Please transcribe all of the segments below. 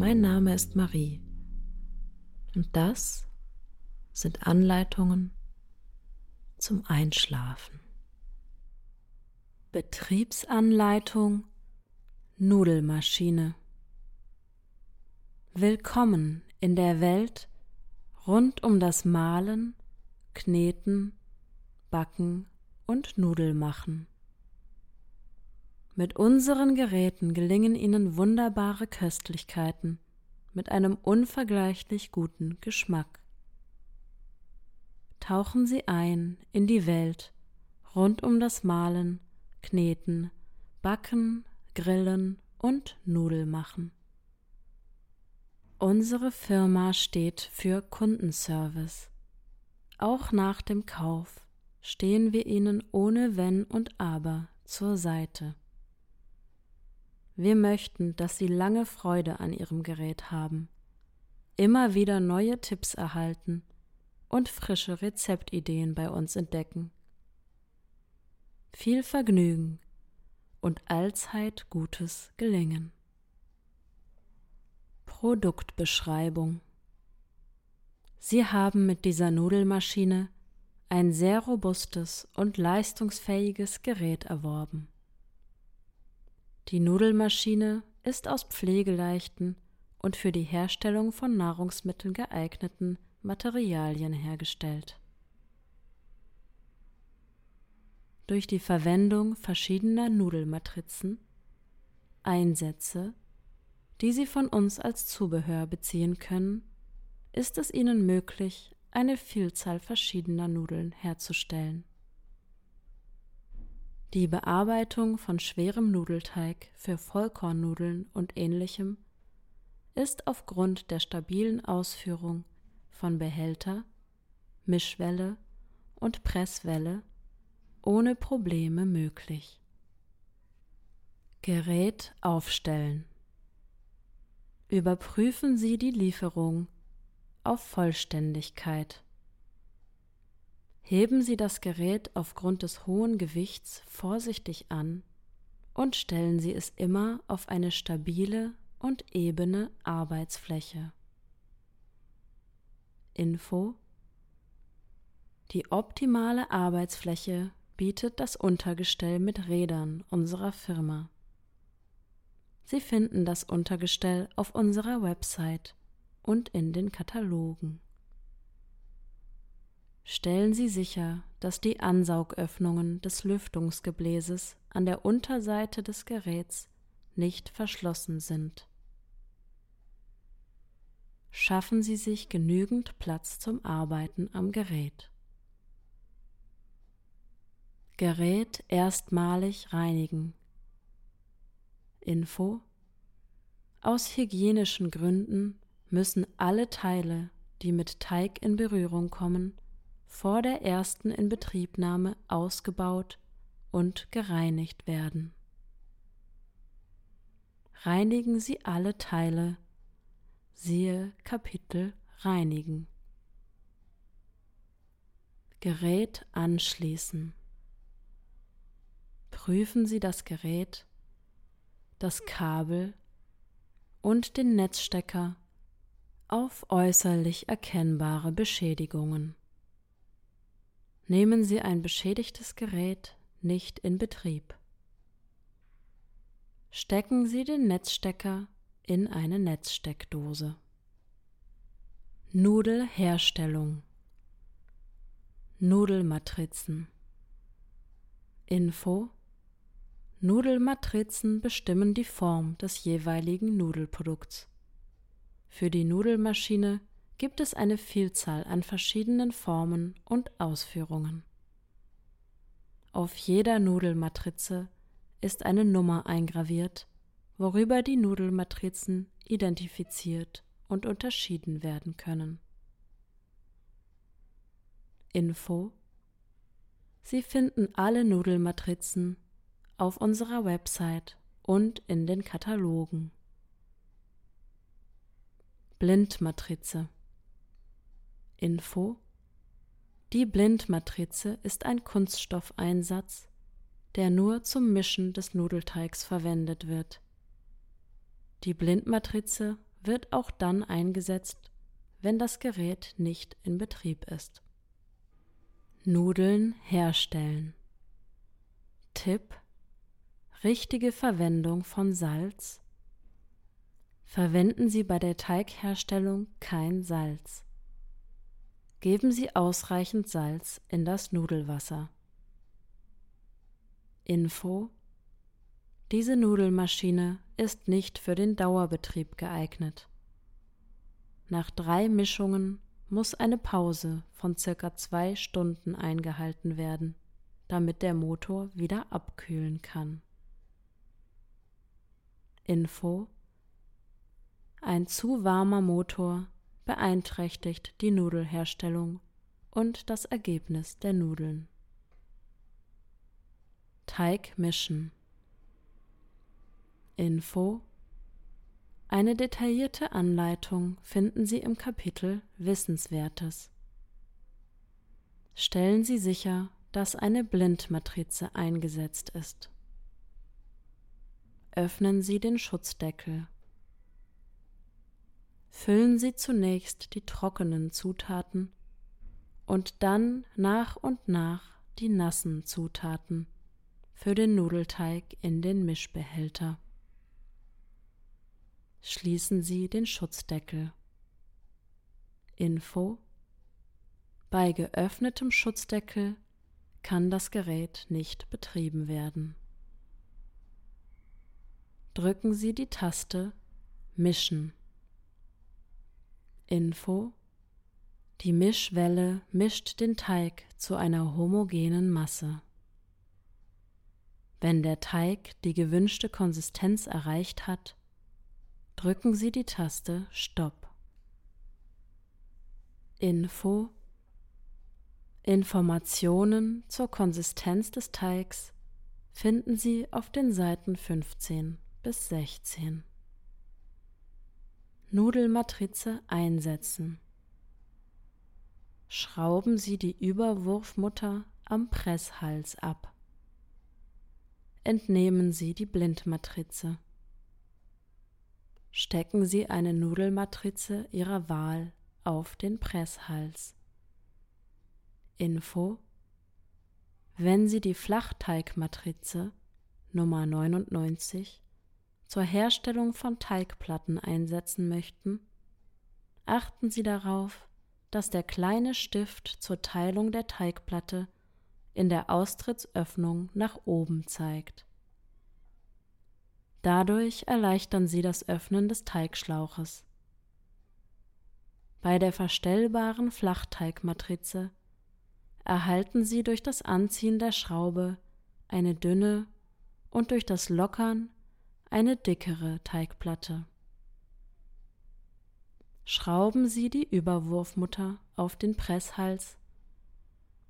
Mein Name ist Marie und das sind Anleitungen zum Einschlafen. Betriebsanleitung Nudelmaschine. Willkommen in der Welt rund um das Mahlen, Kneten, Backen und Nudelmachen. Mit unseren Geräten gelingen Ihnen wunderbare Köstlichkeiten mit einem unvergleichlich guten Geschmack. Tauchen Sie ein in die Welt rund um das Mahlen, Kneten, Backen, Grillen und Nudelmachen. Unsere Firma steht für Kundenservice. Auch nach dem Kauf stehen wir Ihnen ohne Wenn und Aber zur Seite. Wir möchten, dass Sie lange Freude an Ihrem Gerät haben, immer wieder neue Tipps erhalten und frische Rezeptideen bei uns entdecken. Viel Vergnügen und allzeit gutes Gelingen. Produktbeschreibung Sie haben mit dieser Nudelmaschine ein sehr robustes und leistungsfähiges Gerät erworben. Die Nudelmaschine ist aus pflegeleichten und für die Herstellung von Nahrungsmitteln geeigneten Materialien hergestellt. Durch die Verwendung verschiedener Nudelmatrizen, Einsätze die Sie von uns als Zubehör beziehen können, ist es Ihnen möglich, eine Vielzahl verschiedener Nudeln herzustellen. Die Bearbeitung von schwerem Nudelteig für Vollkornnudeln und ähnlichem ist aufgrund der stabilen Ausführung von Behälter, Mischwelle und Presswelle ohne Probleme möglich. Gerät aufstellen Überprüfen Sie die Lieferung auf Vollständigkeit. Heben Sie das Gerät aufgrund des hohen Gewichts vorsichtig an und stellen Sie es immer auf eine stabile und ebene Arbeitsfläche. Info Die optimale Arbeitsfläche bietet das Untergestell mit Rädern unserer Firma. Sie finden das Untergestell auf unserer Website und in den Katalogen. Stellen Sie sicher, dass die Ansaugöffnungen des Lüftungsgebläses an der Unterseite des Geräts nicht verschlossen sind. Schaffen Sie sich genügend Platz zum Arbeiten am Gerät. Gerät erstmalig reinigen Info Aus hygienischen Gründen müssen alle Teile, die mit Teig in Berührung kommen, vor der ersten Inbetriebnahme ausgebaut und gereinigt werden. Reinigen Sie alle Teile, siehe Kapitel Reinigen. Gerät anschließen. Prüfen Sie das Gerät das Kabel und den Netzstecker auf äußerlich erkennbare Beschädigungen. Nehmen Sie ein beschädigtes Gerät nicht in Betrieb. Stecken Sie den Netzstecker in eine Netzsteckdose. Nudelherstellung Nudelmatrizen Info Nudelmatrizen bestimmen die Form des jeweiligen Nudelprodukts. Für die Nudelmaschine gibt es eine Vielzahl an verschiedenen Formen und Ausführungen. Auf jeder Nudelmatrize ist eine Nummer eingraviert, worüber die Nudelmatrizen identifiziert und unterschieden werden können. Info Sie finden alle Nudelmatrizen auf unserer Website und in den Katalogen. Blindmatrize Info Die Blindmatrize ist ein Kunststoffeinsatz, der nur zum Mischen des Nudelteigs verwendet wird. Die Blindmatrize wird auch dann eingesetzt, wenn das Gerät nicht in Betrieb ist. Nudeln herstellen. Tipp Richtige Verwendung von Salz. Verwenden Sie bei der Teigherstellung kein Salz. Geben Sie ausreichend Salz in das Nudelwasser. Info Diese Nudelmaschine ist nicht für den Dauerbetrieb geeignet. Nach drei Mischungen muss eine Pause von circa zwei Stunden eingehalten werden, damit der Motor wieder abkühlen kann. Info Ein zu warmer Motor beeinträchtigt die Nudelherstellung und das Ergebnis der Nudeln. Teig mischen. Info eine detaillierte Anleitung finden Sie im Kapitel Wissenswertes. Stellen Sie sicher, dass eine Blindmatrize eingesetzt ist. Öffnen Sie den Schutzdeckel. Füllen Sie zunächst die trockenen Zutaten und dann nach und nach die nassen Zutaten für den Nudelteig in den Mischbehälter schließen Sie den Schutzdeckel. Info Bei geöffnetem Schutzdeckel kann das Gerät nicht betrieben werden. Drücken Sie die Taste Mischen. Info Die Mischwelle mischt den Teig zu einer homogenen Masse. Wenn der Teig die gewünschte Konsistenz erreicht hat, drücken Sie die Taste Stopp. Info Informationen zur Konsistenz des Teigs finden Sie auf den Seiten 15 bis 16. Nudelmatrize einsetzen. Schrauben Sie die Überwurfmutter am Presshals ab. Entnehmen Sie die Blindmatrize stecken Sie eine Nudelmatrize Ihrer Wahl auf den Presshals. Info Wenn Sie die Flachteigmatrize Nummer 99 zur Herstellung von Teigplatten einsetzen möchten, achten Sie darauf, dass der kleine Stift zur Teilung der Teigplatte in der Austrittsöffnung nach oben zeigt. Dadurch erleichtern sie das Öffnen des Teigschlauches. Bei der verstellbaren Flachteigmatrize erhalten Sie durch das Anziehen der Schraube eine dünne und durch das Lockern eine dickere Teigplatte. Schrauben Sie die Überwurfmutter auf den Presshals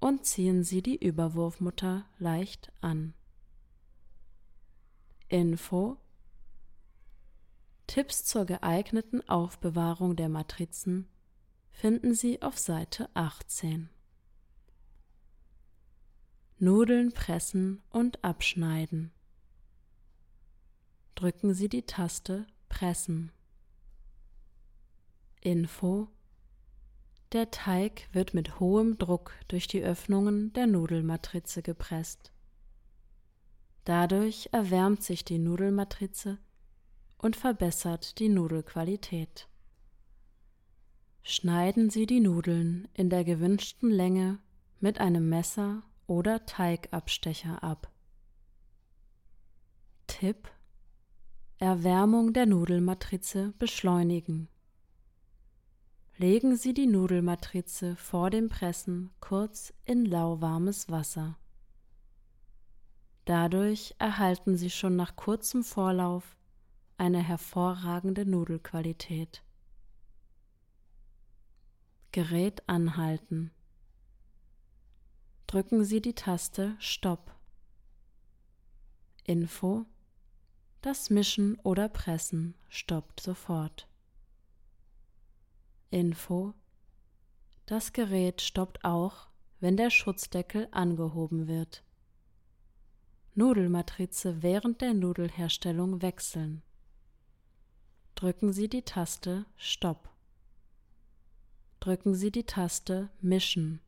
und ziehen Sie die Überwurfmutter leicht an. Info Tipps zur geeigneten Aufbewahrung der Matrizen finden Sie auf Seite 18. Nudeln pressen und abschneiden. Drücken Sie die Taste Pressen. Info Der Teig wird mit hohem Druck durch die Öffnungen der Nudelmatrize gepresst. Dadurch erwärmt sich die Nudelmatrize und verbessert die Nudelqualität. Schneiden Sie die Nudeln in der gewünschten Länge mit einem Messer oder Teigabstecher ab. Tipp Erwärmung der Nudelmatrize beschleunigen. Legen Sie die Nudelmatrize vor dem Pressen kurz in lauwarmes Wasser. Dadurch erhalten sie schon nach kurzem Vorlauf eine hervorragende Nudelqualität. Gerät anhalten. Drücken Sie die Taste Stopp. Info Das Mischen oder Pressen stoppt sofort. Info Das Gerät stoppt auch, wenn der Schutzdeckel angehoben wird. Nudelmatrize während der Nudelherstellung wechseln. Drücken Sie die Taste Stopp. Drücken Sie die Taste Mischen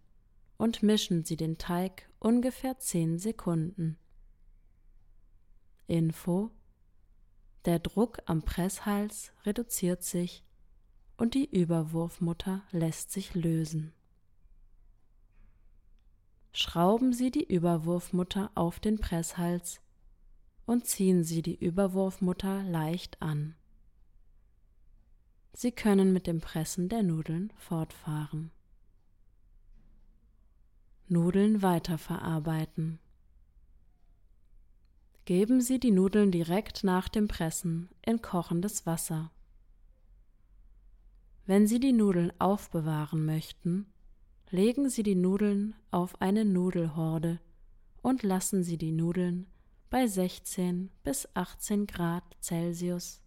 und mischen Sie den Teig ungefähr 10 Sekunden. Info Der Druck am Presshals reduziert sich und die Überwurfmutter lässt sich lösen. Schrauben Sie die Überwurfmutter auf den Presshals und ziehen Sie die Überwurfmutter leicht an. Sie können mit dem Pressen der Nudeln fortfahren. Nudeln weiterverarbeiten. Geben Sie die Nudeln direkt nach dem Pressen in kochendes Wasser. Wenn Sie die Nudeln aufbewahren möchten, legen Sie die Nudeln auf eine Nudelhorde und lassen Sie die Nudeln bei 16 bis 18 Grad Celsius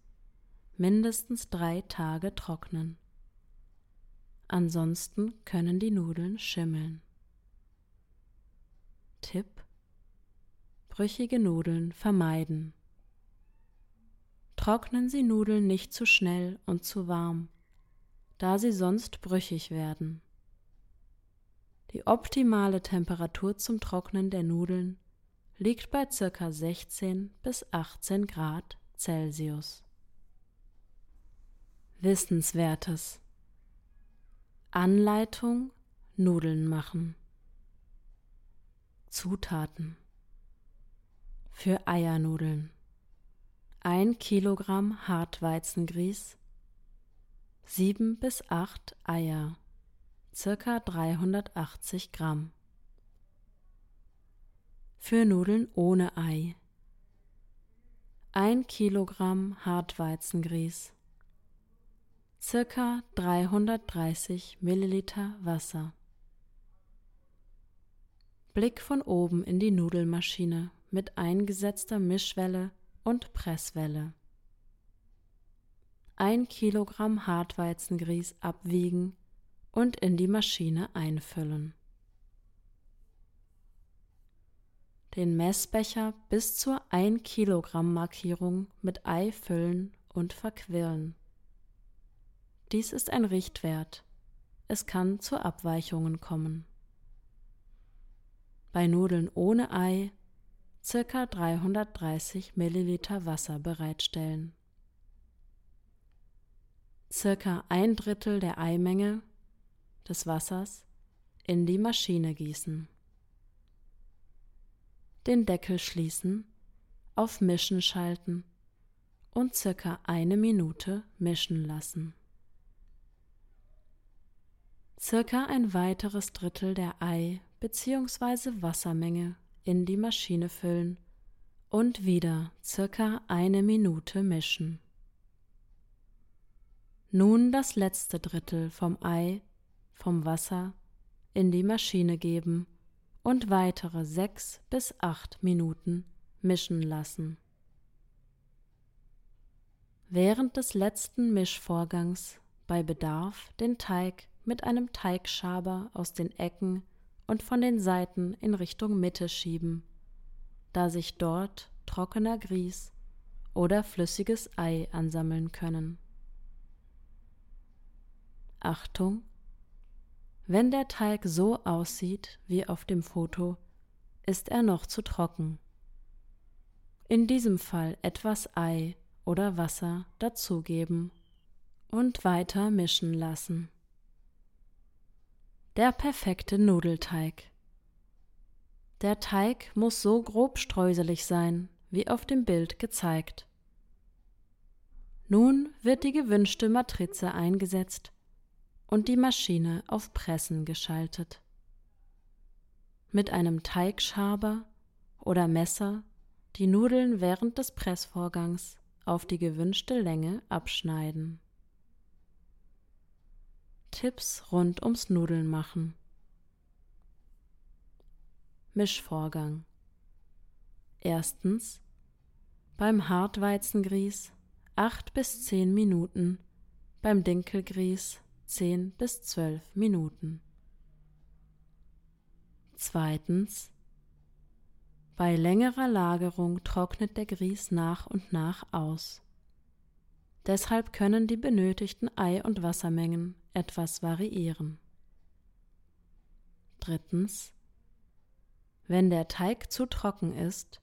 mindestens drei Tage trocknen. Ansonsten können die Nudeln schimmeln. Tipp Brüchige Nudeln vermeiden. Trocknen Sie Nudeln nicht zu schnell und zu warm, da sie sonst brüchig werden. Die optimale Temperatur zum Trocknen der Nudeln liegt bei ca. 16 bis 18 Grad Celsius. Wissenswertes Anleitung Nudeln machen Zutaten für Eiernudeln. 1 Kilogramm Hartweizengrieß 7 bis 8 Eier circa 380 Gramm. Für Nudeln ohne Ei. 1 Kilogramm Hartweizengrieß circa 330 Milliliter Wasser. Blick von oben in die Nudelmaschine mit eingesetzter Mischwelle und Presswelle. Ein Kilogramm Hartweizengrieß abwiegen und in die Maschine einfüllen. Den Messbecher bis zur 1 Kilogramm Markierung mit Ei füllen und verquirlen. Dies ist ein Richtwert. Es kann zu Abweichungen kommen. Bei Nudeln ohne Ei ca. 330 Milliliter Wasser bereitstellen. Circa ein Drittel der Eimenge des Wassers in die Maschine gießen. Den Deckel schließen, auf Mischen schalten und circa eine Minute mischen lassen circa ein weiteres Drittel der Ei- bzw. Wassermenge in die Maschine füllen und wieder circa eine Minute mischen. Nun das letzte Drittel vom Ei, vom Wasser in die Maschine geben und weitere sechs bis acht Minuten mischen lassen. Während des letzten Mischvorgangs bei Bedarf den Teig mit einem Teigschaber aus den Ecken und von den Seiten in Richtung Mitte schieben, da sich dort trockener Grieß oder flüssiges Ei ansammeln können. Achtung! Wenn der Teig so aussieht wie auf dem Foto, ist er noch zu trocken. In diesem Fall etwas Ei oder Wasser dazugeben und weiter mischen lassen. Der perfekte Nudelteig. Der Teig muss so grob streuselig sein, wie auf dem Bild gezeigt. Nun wird die gewünschte Matrize eingesetzt und die Maschine auf Pressen geschaltet. Mit einem Teigschaber oder Messer die Nudeln während des Pressvorgangs auf die gewünschte Länge abschneiden. Tipps rund ums Nudeln machen. Mischvorgang. Erstens beim Hartweizengrieß 8 bis 10 Minuten, beim Dinkelgrieß 10 bis 12 Minuten. Zweitens bei längerer Lagerung trocknet der Grieß nach und nach aus. Deshalb können die benötigten Ei- und Wassermengen etwas variieren. Drittens. Wenn der Teig zu trocken ist,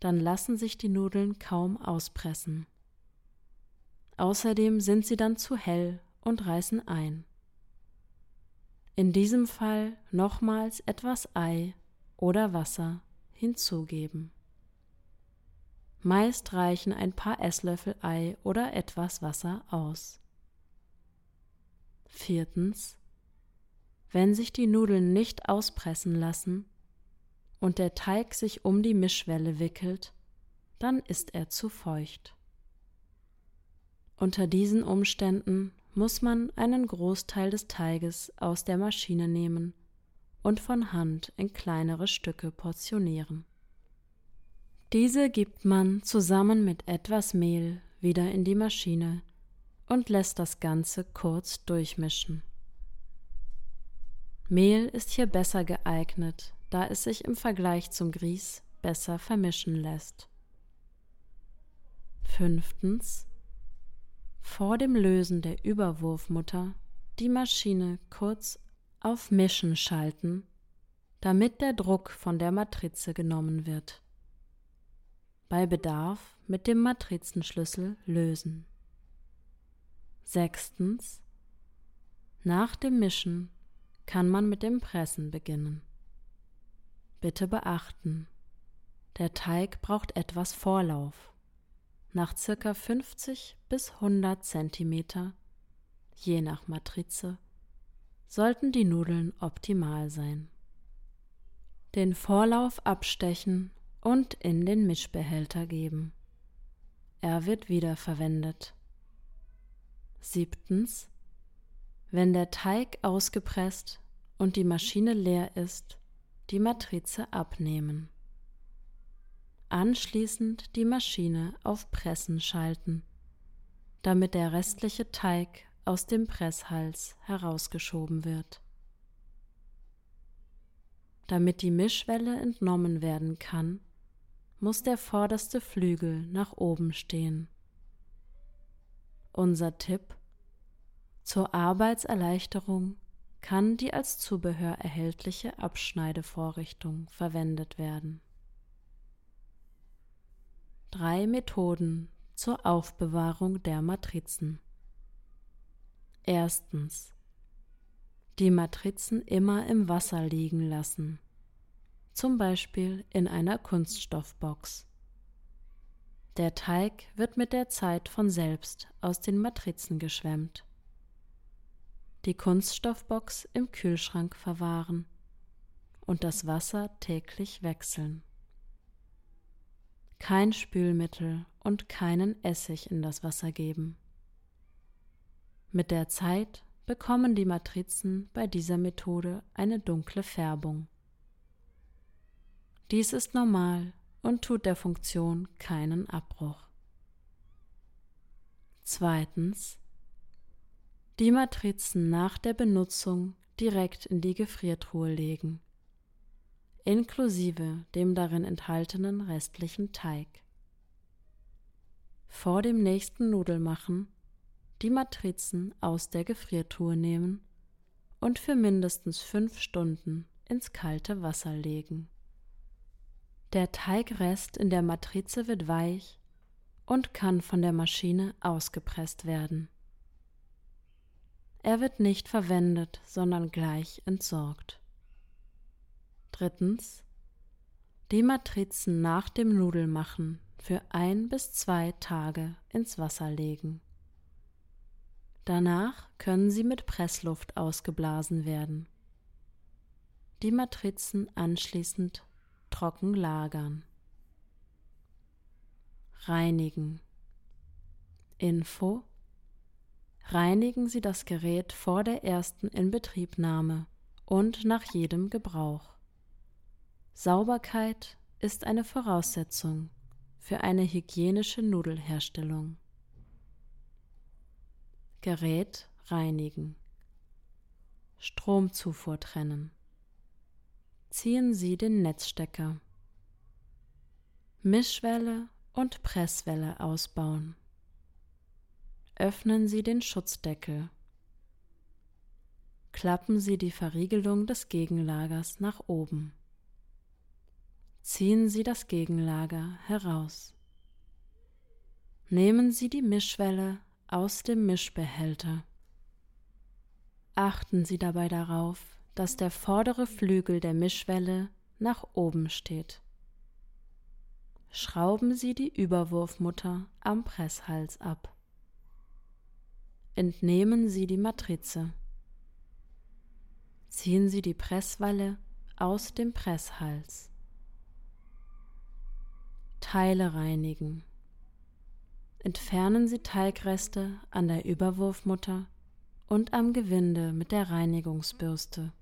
dann lassen sich die Nudeln kaum auspressen. Außerdem sind sie dann zu hell und reißen ein. In diesem Fall nochmals etwas Ei oder Wasser hinzugeben. Meist reichen ein paar Esslöffel Ei oder etwas Wasser aus. Viertens. Wenn sich die Nudeln nicht auspressen lassen und der Teig sich um die Mischwelle wickelt, dann ist er zu feucht. Unter diesen Umständen muss man einen Großteil des Teiges aus der Maschine nehmen und von Hand in kleinere Stücke portionieren. Diese gibt man zusammen mit etwas Mehl wieder in die Maschine und lässt das Ganze kurz durchmischen. Mehl ist hier besser geeignet, da es sich im Vergleich zum Grieß besser vermischen lässt. Fünftens. Vor dem Lösen der Überwurfmutter die Maschine kurz auf Mischen schalten, damit der Druck von der Matrize genommen wird. Bei Bedarf mit dem Matrizenschlüssel lösen. Sechstens. Nach dem Mischen kann man mit dem Pressen beginnen. Bitte beachten, der Teig braucht etwas Vorlauf. Nach circa 50 bis 100 Zentimeter, je nach Matrize, sollten die Nudeln optimal sein. Den Vorlauf abstechen und in den Mischbehälter geben. Er wird wiederverwendet. Siebtens. Wenn der Teig ausgepresst und die Maschine leer ist, die Matrize abnehmen. Anschließend die Maschine auf Pressen schalten, damit der restliche Teig aus dem Presshals herausgeschoben wird. Damit die Mischwelle entnommen werden kann, muss der vorderste Flügel nach oben stehen. Unser Tipp zur Arbeitserleichterung kann die als Zubehör erhältliche Abschneidevorrichtung verwendet werden. Drei Methoden zur Aufbewahrung der Matrizen. Erstens. Die Matrizen immer im Wasser liegen lassen, zum Beispiel in einer Kunststoffbox. Der Teig wird mit der Zeit von selbst aus den Matrizen geschwemmt. Die Kunststoffbox im Kühlschrank verwahren und das Wasser täglich wechseln. Kein Spülmittel und keinen Essig in das Wasser geben. Mit der Zeit bekommen die Matrizen bei dieser Methode eine dunkle Färbung. Dies ist normal und tut der Funktion keinen Abbruch. Zweitens. Die Matrizen nach der Benutzung direkt in die Gefriertruhe legen, inklusive dem darin enthaltenen restlichen Teig. Vor dem nächsten Nudelmachen die Matrizen aus der Gefriertruhe nehmen und für mindestens fünf Stunden ins kalte Wasser legen. Der Teigrest in der Matrize wird weich und kann von der Maschine ausgepresst werden. Er wird nicht verwendet, sondern gleich entsorgt. Drittens. Die Matrizen nach dem Nudelmachen für ein bis zwei Tage ins Wasser legen. Danach können sie mit Pressluft ausgeblasen werden. Die Matrizen anschließend trocken lagern. Reinigen. Info reinigen Sie das Gerät vor der ersten Inbetriebnahme und nach jedem Gebrauch. Sauberkeit ist eine Voraussetzung für eine hygienische Nudelherstellung. Gerät reinigen. Stromzufuhr trennen. Ziehen Sie den Netzstecker. Mischwelle und Presswelle ausbauen. Öffnen Sie den Schutzdeckel. Klappen Sie die Verriegelung des Gegenlagers nach oben. Ziehen Sie das Gegenlager heraus. Nehmen Sie die Mischwelle aus dem Mischbehälter. Achten Sie dabei darauf, dass der vordere Flügel der Mischwelle nach oben steht. Schrauben Sie die Überwurfmutter am Presshals ab. Entnehmen Sie die Matrize. Ziehen Sie die Presswalle aus dem Presshals. Teile reinigen. Entfernen Sie Teigreste an der Überwurfmutter und am Gewinde mit der Reinigungsbürste.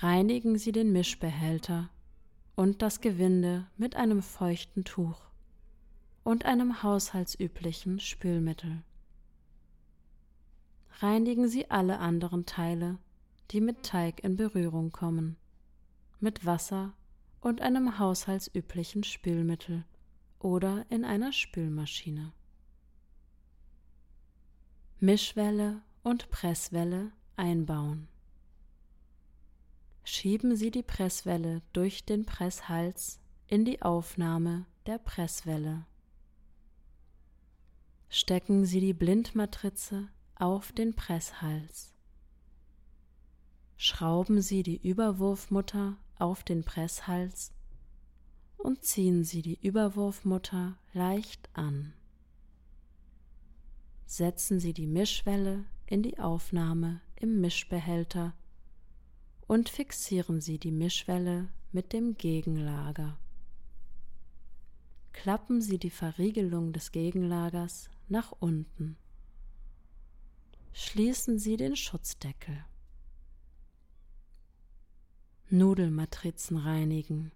Reinigen Sie den Mischbehälter und das Gewinde mit einem feuchten Tuch und einem haushaltsüblichen Spülmittel. Reinigen Sie alle anderen Teile, die mit Teig in Berührung kommen, mit Wasser und einem haushaltsüblichen Spülmittel oder in einer Spülmaschine. Mischwelle und Presswelle einbauen. Schieben Sie die Presswelle durch den Presshals in die Aufnahme der Presswelle. Stecken Sie die Blindmatrize auf den Presshals. Schrauben Sie die Überwurfmutter auf den Presshals und ziehen Sie die Überwurfmutter leicht an setzen Sie die Mischwelle in die Aufnahme im Mischbehälter und fixieren Sie die Mischwelle mit dem Gegenlager. Klappen Sie die Verriegelung des Gegenlagers nach unten. Schließen Sie den Schutzdeckel. Nudelmatrizen reinigen.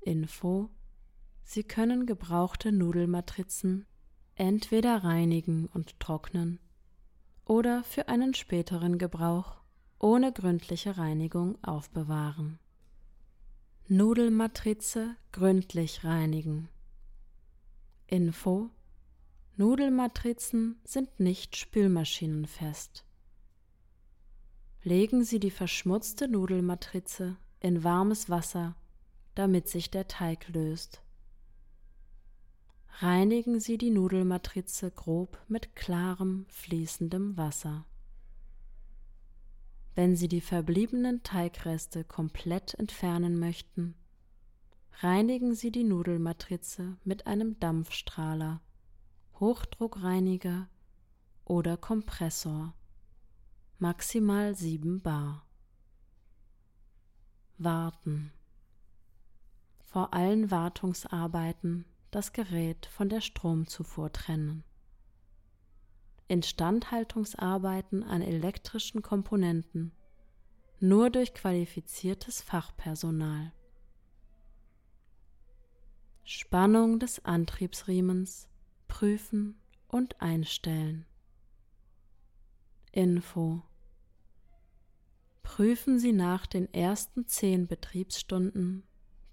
Info Sie können gebrauchte Nudelmatrizen entweder reinigen und trocknen oder für einen späteren Gebrauch ohne gründliche Reinigung aufbewahren. Nudelmatrize gründlich reinigen. Info Nudelmatrizen sind nicht spülmaschinenfest. Legen Sie die verschmutzte Nudelmatrize in warmes Wasser, damit sich der Teig löst. Reinigen Sie die Nudelmatrize grob mit klarem, fließendem Wasser. Wenn Sie die verbliebenen Teigreste komplett entfernen möchten, reinigen Sie die Nudelmatrize mit einem Dampfstrahler, Hochdruckreiniger oder Kompressor, maximal 7 Bar. Warten. Vor allen Wartungsarbeiten das Gerät von der Stromzufuhr trennen. Instandhaltungsarbeiten an elektrischen Komponenten nur durch qualifiziertes Fachpersonal. Spannung des Antriebsriemens prüfen und einstellen. Info Prüfen Sie nach den ersten zehn Betriebsstunden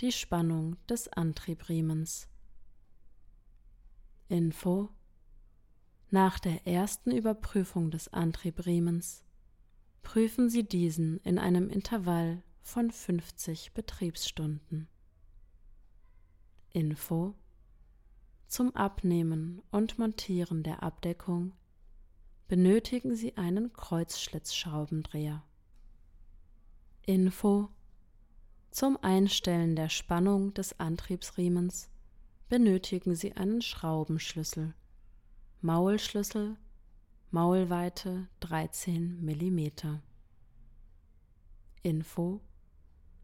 die Spannung des Antriebriemens. Info Nach der ersten Überprüfung des Antriebriemens prüfen Sie diesen in einem Intervall von 50 Betriebsstunden. Info Zum Abnehmen und Montieren der Abdeckung benötigen Sie einen Kreuzschlitzschraubendreher. Info Zum Einstellen der Spannung des Antriebsriemens benötigen Sie einen Schraubenschlüssel. Maulschlüssel, Maulweite 13 mm. Info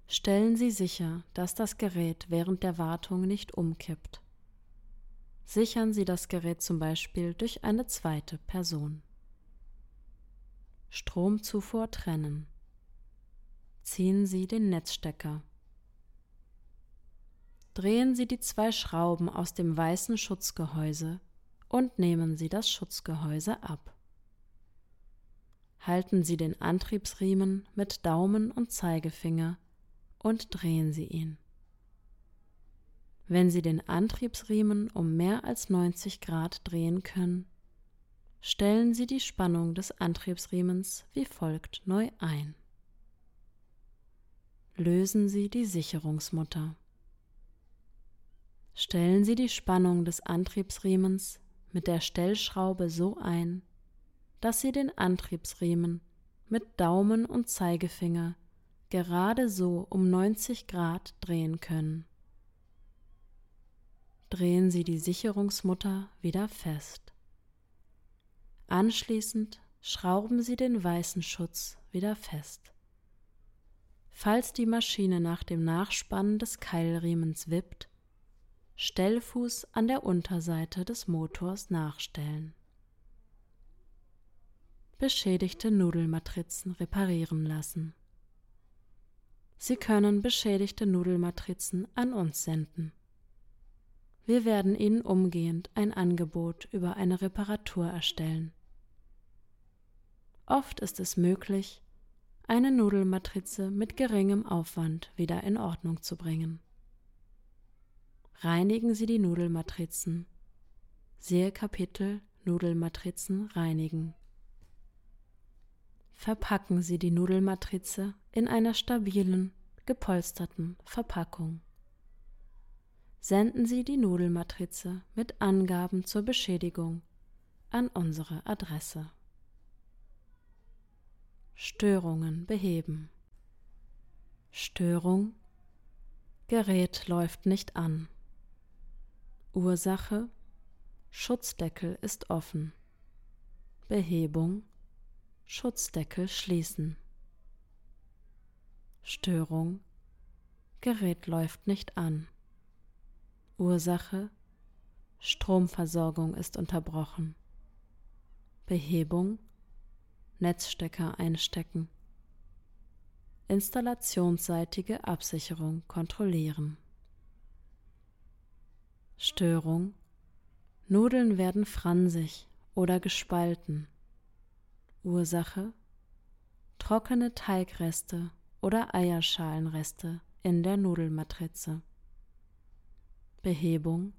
Stellen Sie sicher, dass das Gerät während der Wartung nicht umkippt. Sichern Sie das Gerät zum Beispiel durch eine zweite Person. Stromzufuhr trennen. Ziehen Sie den Netzstecker. Drehen Sie die zwei Schrauben aus dem weißen Schutzgehäuse und nehmen Sie das Schutzgehäuse ab. Halten Sie den Antriebsriemen mit Daumen und Zeigefinger und drehen Sie ihn. Wenn Sie den Antriebsriemen um mehr als 90 Grad drehen können, stellen Sie die Spannung des Antriebsriemens wie folgt neu ein. Lösen Sie die Sicherungsmutter. Stellen Sie die Spannung des Antriebsriemens mit der Stellschraube so ein, dass Sie den Antriebsriemen mit Daumen und Zeigefinger gerade so um 90 Grad drehen können. Drehen Sie die Sicherungsmutter wieder fest. Anschließend schrauben Sie den weißen Schutz wieder fest. Falls die Maschine nach dem Nachspannen des Keilriemens wippt, Stellfuß an der Unterseite des Motors nachstellen. Beschädigte Nudelmatrizen reparieren lassen. Sie können beschädigte Nudelmatrizen an uns senden. Wir werden Ihnen umgehend ein Angebot über eine Reparatur erstellen. Oft ist es möglich, eine Nudelmatrize mit geringem Aufwand wieder in Ordnung zu bringen reinigen Sie die Nudelmatrizen. Siehe Kapitel Nudelmatrizen reinigen. Verpacken Sie die Nudelmatrize in einer stabilen, gepolsterten Verpackung. Senden Sie die Nudelmatrize mit Angaben zur Beschädigung an unsere Adresse. Störungen beheben. Störung Gerät läuft nicht an. Ursache Schutzdeckel ist offen. Behebung Schutzdeckel schließen. Störung Gerät läuft nicht an. Ursache Stromversorgung ist unterbrochen. Behebung Netzstecker einstecken. Installationsseitige Absicherung kontrollieren. Störung Nudeln werden fransig oder gespalten. Ursache trockene Teigreste oder Eierschalenreste in der Nudelmatrize. Behebung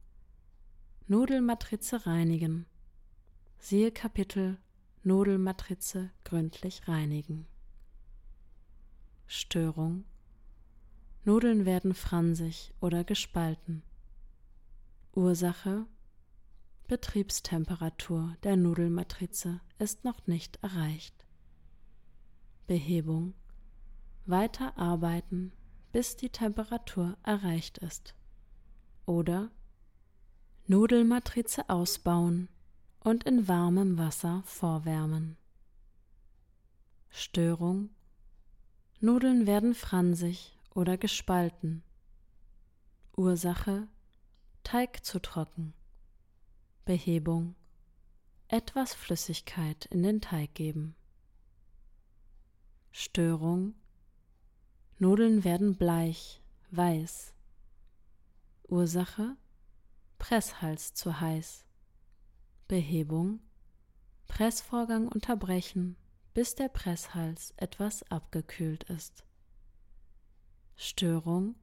Nudelmatrize reinigen. Siehe Kapitel Nudelmatrize gründlich reinigen. Störung Nudeln werden fransig oder gespalten. Ursache Betriebstemperatur der Nudelmatrize ist noch nicht erreicht. Behebung Weiter arbeiten, bis die Temperatur erreicht ist. Oder Nudelmatrize ausbauen und in warmem Wasser vorwärmen. Störung Nudeln werden fransig oder gespalten. Ursache Teig zu trocken. Behebung. Etwas Flüssigkeit in den Teig geben. Störung. Nudeln werden bleich, weiß. Ursache. Presshals zu heiß. Behebung. Pressvorgang unterbrechen, bis der Presshals etwas abgekühlt ist. Störung.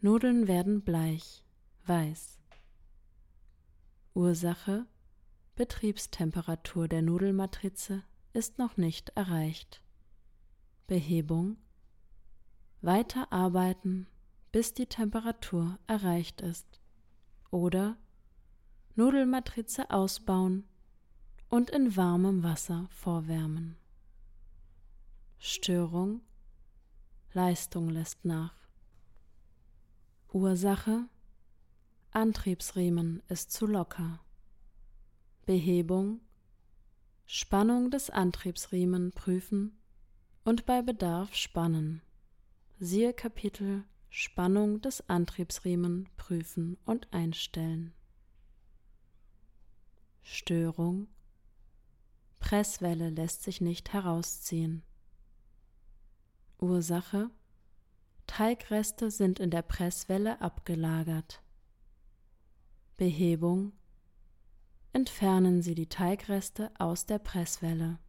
Nudeln werden bleich, weiß. Ursache Betriebstemperatur der Nudelmatrize ist noch nicht erreicht. Behebung Weiter arbeiten, bis die Temperatur erreicht ist. Oder Nudelmatrize ausbauen und in warmem Wasser vorwärmen. Störung Leistung lässt nach. Ursache Antriebsriemen ist zu locker. Behebung Spannung des Antriebsriemen prüfen und bei Bedarf spannen. Siehe Kapitel Spannung des Antriebsriemen prüfen und einstellen. Störung. Presswelle lässt sich nicht herausziehen. Ursache Teigreste sind in der Presswelle abgelagert. Behebung Entfernen Sie die Teigreste aus der Presswelle.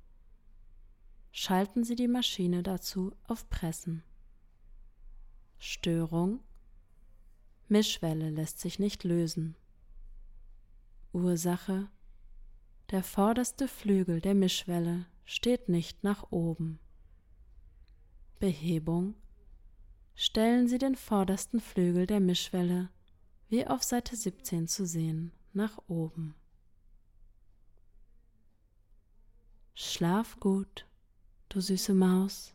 Schalten Sie die Maschine dazu auf Pressen. Störung Mischwelle lässt sich nicht lösen. Ursache Der vorderste Flügel der Mischwelle steht nicht nach oben. Behebung Stellen Sie den vordersten Flügel der Mischwelle, wie auf Seite 17 zu sehen, nach oben. Schlaf gut, du süße Maus.